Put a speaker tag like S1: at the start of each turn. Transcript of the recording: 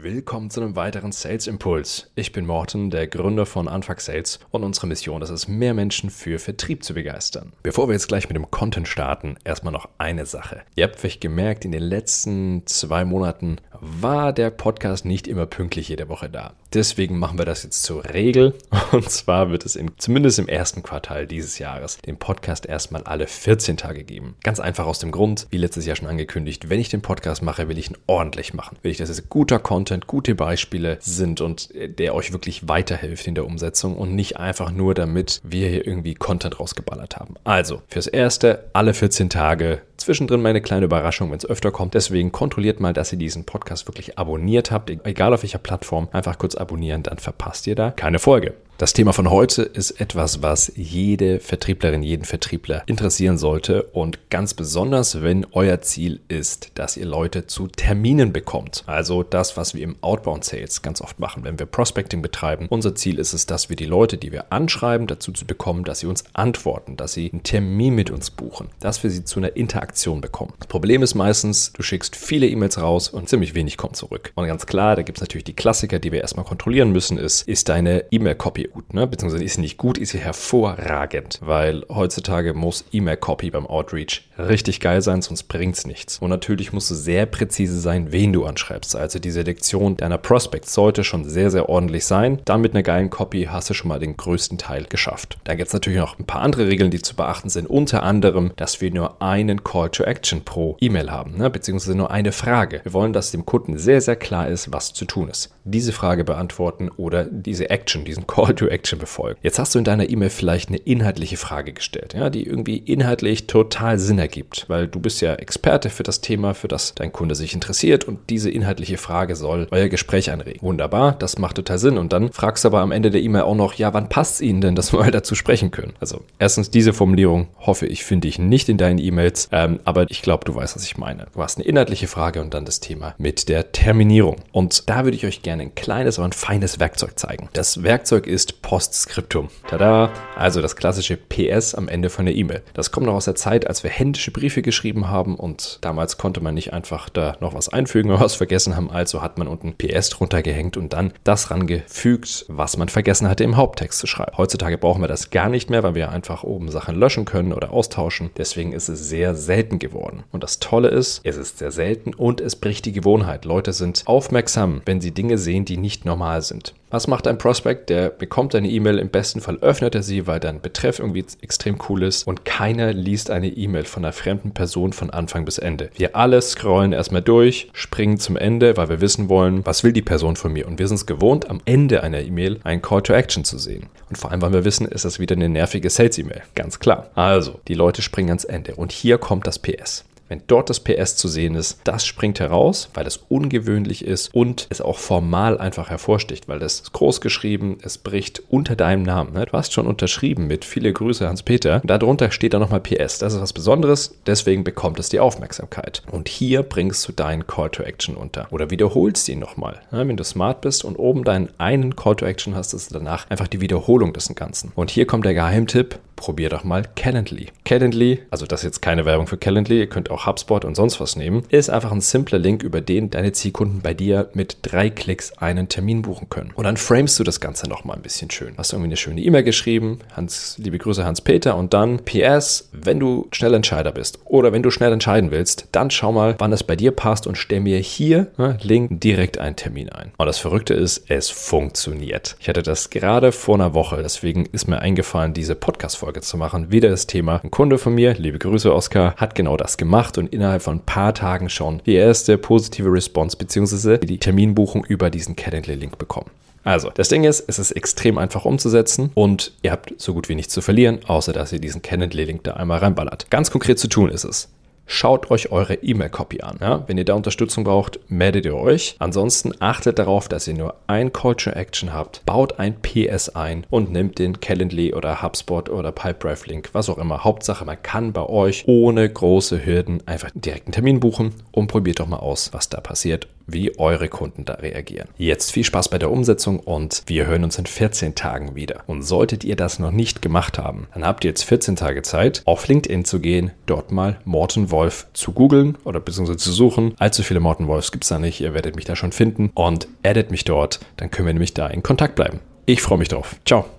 S1: Willkommen zu einem weiteren Sales Impuls. Ich bin Morten, der Gründer von Anfang Sales und unsere Mission ist es, mehr Menschen für Vertrieb zu begeistern. Bevor wir jetzt gleich mit dem Content starten, erstmal noch eine Sache. Ihr habt vielleicht gemerkt, in den letzten zwei Monaten war der Podcast nicht immer pünktlich jede Woche da. Deswegen machen wir das jetzt zur Regel. Und zwar wird es im, zumindest im ersten Quartal dieses Jahres den Podcast erstmal alle 14 Tage geben. Ganz einfach aus dem Grund, wie letztes Jahr schon angekündigt, wenn ich den Podcast mache, will ich ihn ordentlich machen. Will ich, dass es guter Content, gute Beispiele sind und der euch wirklich weiterhilft in der Umsetzung und nicht einfach nur damit wir hier irgendwie Content rausgeballert haben. Also, fürs Erste, alle 14 Tage Zwischendrin meine kleine Überraschung, wenn es öfter kommt. Deswegen kontrolliert mal, dass ihr diesen Podcast wirklich abonniert habt. Egal auf welcher Plattform, einfach kurz abonnieren, dann verpasst ihr da keine Folge. Das Thema von heute ist etwas, was jede Vertrieblerin, jeden Vertriebler interessieren sollte und ganz besonders, wenn euer Ziel ist, dass ihr Leute zu Terminen bekommt. Also das, was wir im Outbound Sales ganz oft machen, wenn wir Prospecting betreiben. Unser Ziel ist es, dass wir die Leute, die wir anschreiben, dazu zu bekommen, dass sie uns antworten, dass sie einen Termin mit uns buchen, dass wir sie zu einer Interaktion bekommen. Das Problem ist meistens, du schickst viele E-Mails raus und ziemlich wenig kommt zurück. Und ganz klar, da gibt es natürlich die Klassiker, die wir erstmal kontrollieren müssen, ist, ist deine E-Mail-Copy gut, ne? beziehungsweise ist sie nicht gut, ist sie hervorragend, weil heutzutage muss E-Mail-Copy beim Outreach richtig geil sein, sonst bringt es nichts. Und natürlich musst du sehr präzise sein, wen du anschreibst. Also die Selektion deiner Prospects sollte schon sehr, sehr ordentlich sein. Dann mit einer geilen Copy hast du schon mal den größten Teil geschafft. Dann gibt es natürlich noch ein paar andere Regeln, die zu beachten sind. Unter anderem, dass wir nur einen Call to Action pro E-Mail haben, ne? beziehungsweise nur eine Frage. Wir wollen, dass dem Kunden sehr, sehr klar ist, was zu tun ist. Diese Frage beantworten oder diese Action, diesen Call to Action befolgen. Jetzt hast du in deiner E-Mail vielleicht eine inhaltliche Frage gestellt, ja, die irgendwie inhaltlich total Sinn ergibt, weil du bist ja Experte für das Thema, für das dein Kunde sich interessiert und diese inhaltliche Frage soll euer Gespräch anregen. Wunderbar, das macht total Sinn. Und dann fragst du aber am Ende der E-Mail auch noch, ja, wann passt es Ihnen denn, dass wir mal dazu sprechen können? Also erstens diese Formulierung hoffe ich, finde ich nicht in deinen E-Mails, ähm, aber ich glaube, du weißt, was ich meine. Du hast eine inhaltliche Frage und dann das Thema mit der Terminierung. Und da würde ich euch gerne ein kleines, aber ein feines Werkzeug zeigen. Das Werkzeug ist Postskriptum. Tada! Also das klassische PS am Ende von der E-Mail. Das kommt noch aus der Zeit, als wir händische Briefe geschrieben haben und damals konnte man nicht einfach da noch was einfügen oder was vergessen haben. Also hat man unten PS drunter gehängt und dann das rangefügt, was man vergessen hatte im Haupttext zu schreiben. Heutzutage brauchen wir das gar nicht mehr, weil wir einfach oben Sachen löschen können oder austauschen. Deswegen ist es sehr selten geworden. Und das Tolle ist, es ist sehr selten und es bricht die Gewohnheit. Leute sind aufmerksam, wenn sie Dinge sehen, die nicht normal sind. Was macht ein Prospect? Der bekommt eine E-Mail, im besten Fall öffnet er sie, weil dein Betreff irgendwie extrem cool ist und keiner liest eine E-Mail von einer fremden Person von Anfang bis Ende. Wir alle scrollen erstmal durch, springen zum Ende, weil wir wissen wollen, was will die Person von mir und wir sind es gewohnt, am Ende einer E-Mail einen Call to Action zu sehen. Und vor allem, weil wir wissen, ist das wieder eine nervige Sales-E-Mail. Ganz klar. Also, die Leute springen ans Ende und hier kommt das PS. Wenn dort das PS zu sehen ist, das springt heraus, weil es ungewöhnlich ist und es auch formal einfach hervorsticht, weil das ist groß geschrieben, es bricht unter deinem Namen. Ne? Du hast schon unterschrieben mit viele Grüße Hans-Peter. Darunter steht dann nochmal PS. Das ist was Besonderes, deswegen bekommt es die Aufmerksamkeit. Und hier bringst du deinen Call to Action unter oder wiederholst ihn nochmal. Ne? Wenn du smart bist und oben deinen einen Call to Action hast, ist danach einfach die Wiederholung des Ganzen. Und hier kommt der Geheimtipp, probier doch mal Calendly. Calendly, also das ist jetzt keine Werbung für Calendly, ihr könnt auch HubSpot und sonst was nehmen, ist einfach ein simpler Link, über den deine Zielkunden bei dir mit drei Klicks einen Termin buchen können. Und dann framest du das Ganze nochmal ein bisschen schön. Hast irgendwie eine schöne E-Mail geschrieben, Hans, liebe Grüße Hans-Peter und dann PS, wenn du schnell Entscheider bist oder wenn du schnell entscheiden willst, dann schau mal, wann es bei dir passt und stell mir hier, ne, Link, direkt einen Termin ein. Und das Verrückte ist, es funktioniert. Ich hatte das gerade vor einer Woche, deswegen ist mir eingefallen, diese Podcast-Folge Folge zu machen. Wieder das Thema. Ein Kunde von mir, liebe Grüße Oskar, hat genau das gemacht und innerhalb von ein paar Tagen schon die erste positive Response bzw. die Terminbuchung über diesen Calendly-Link bekommen. Also, das Ding ist, es ist extrem einfach umzusetzen und ihr habt so gut wie nichts zu verlieren, außer dass ihr diesen Calendly-Link da einmal reinballert. Ganz konkret zu tun ist es. Schaut euch eure E-Mail-Copy an. Ja? Wenn ihr da Unterstützung braucht, meldet ihr euch. Ansonsten achtet darauf, dass ihr nur ein Call to Action habt, baut ein PS ein und nimmt den Calendly oder HubSpot oder Pipedrive Link, was auch immer. Hauptsache, man kann bei euch ohne große Hürden einfach direkt einen Termin buchen und probiert doch mal aus, was da passiert wie eure Kunden da reagieren. Jetzt viel Spaß bei der Umsetzung und wir hören uns in 14 Tagen wieder. Und solltet ihr das noch nicht gemacht haben, dann habt ihr jetzt 14 Tage Zeit, auf LinkedIn zu gehen, dort mal Morten Wolf zu googeln oder beziehungsweise zu suchen. Allzu viele Morten Wolfs gibt es da nicht, ihr werdet mich da schon finden und addet mich dort, dann können wir nämlich da in Kontakt bleiben. Ich freue mich drauf. Ciao.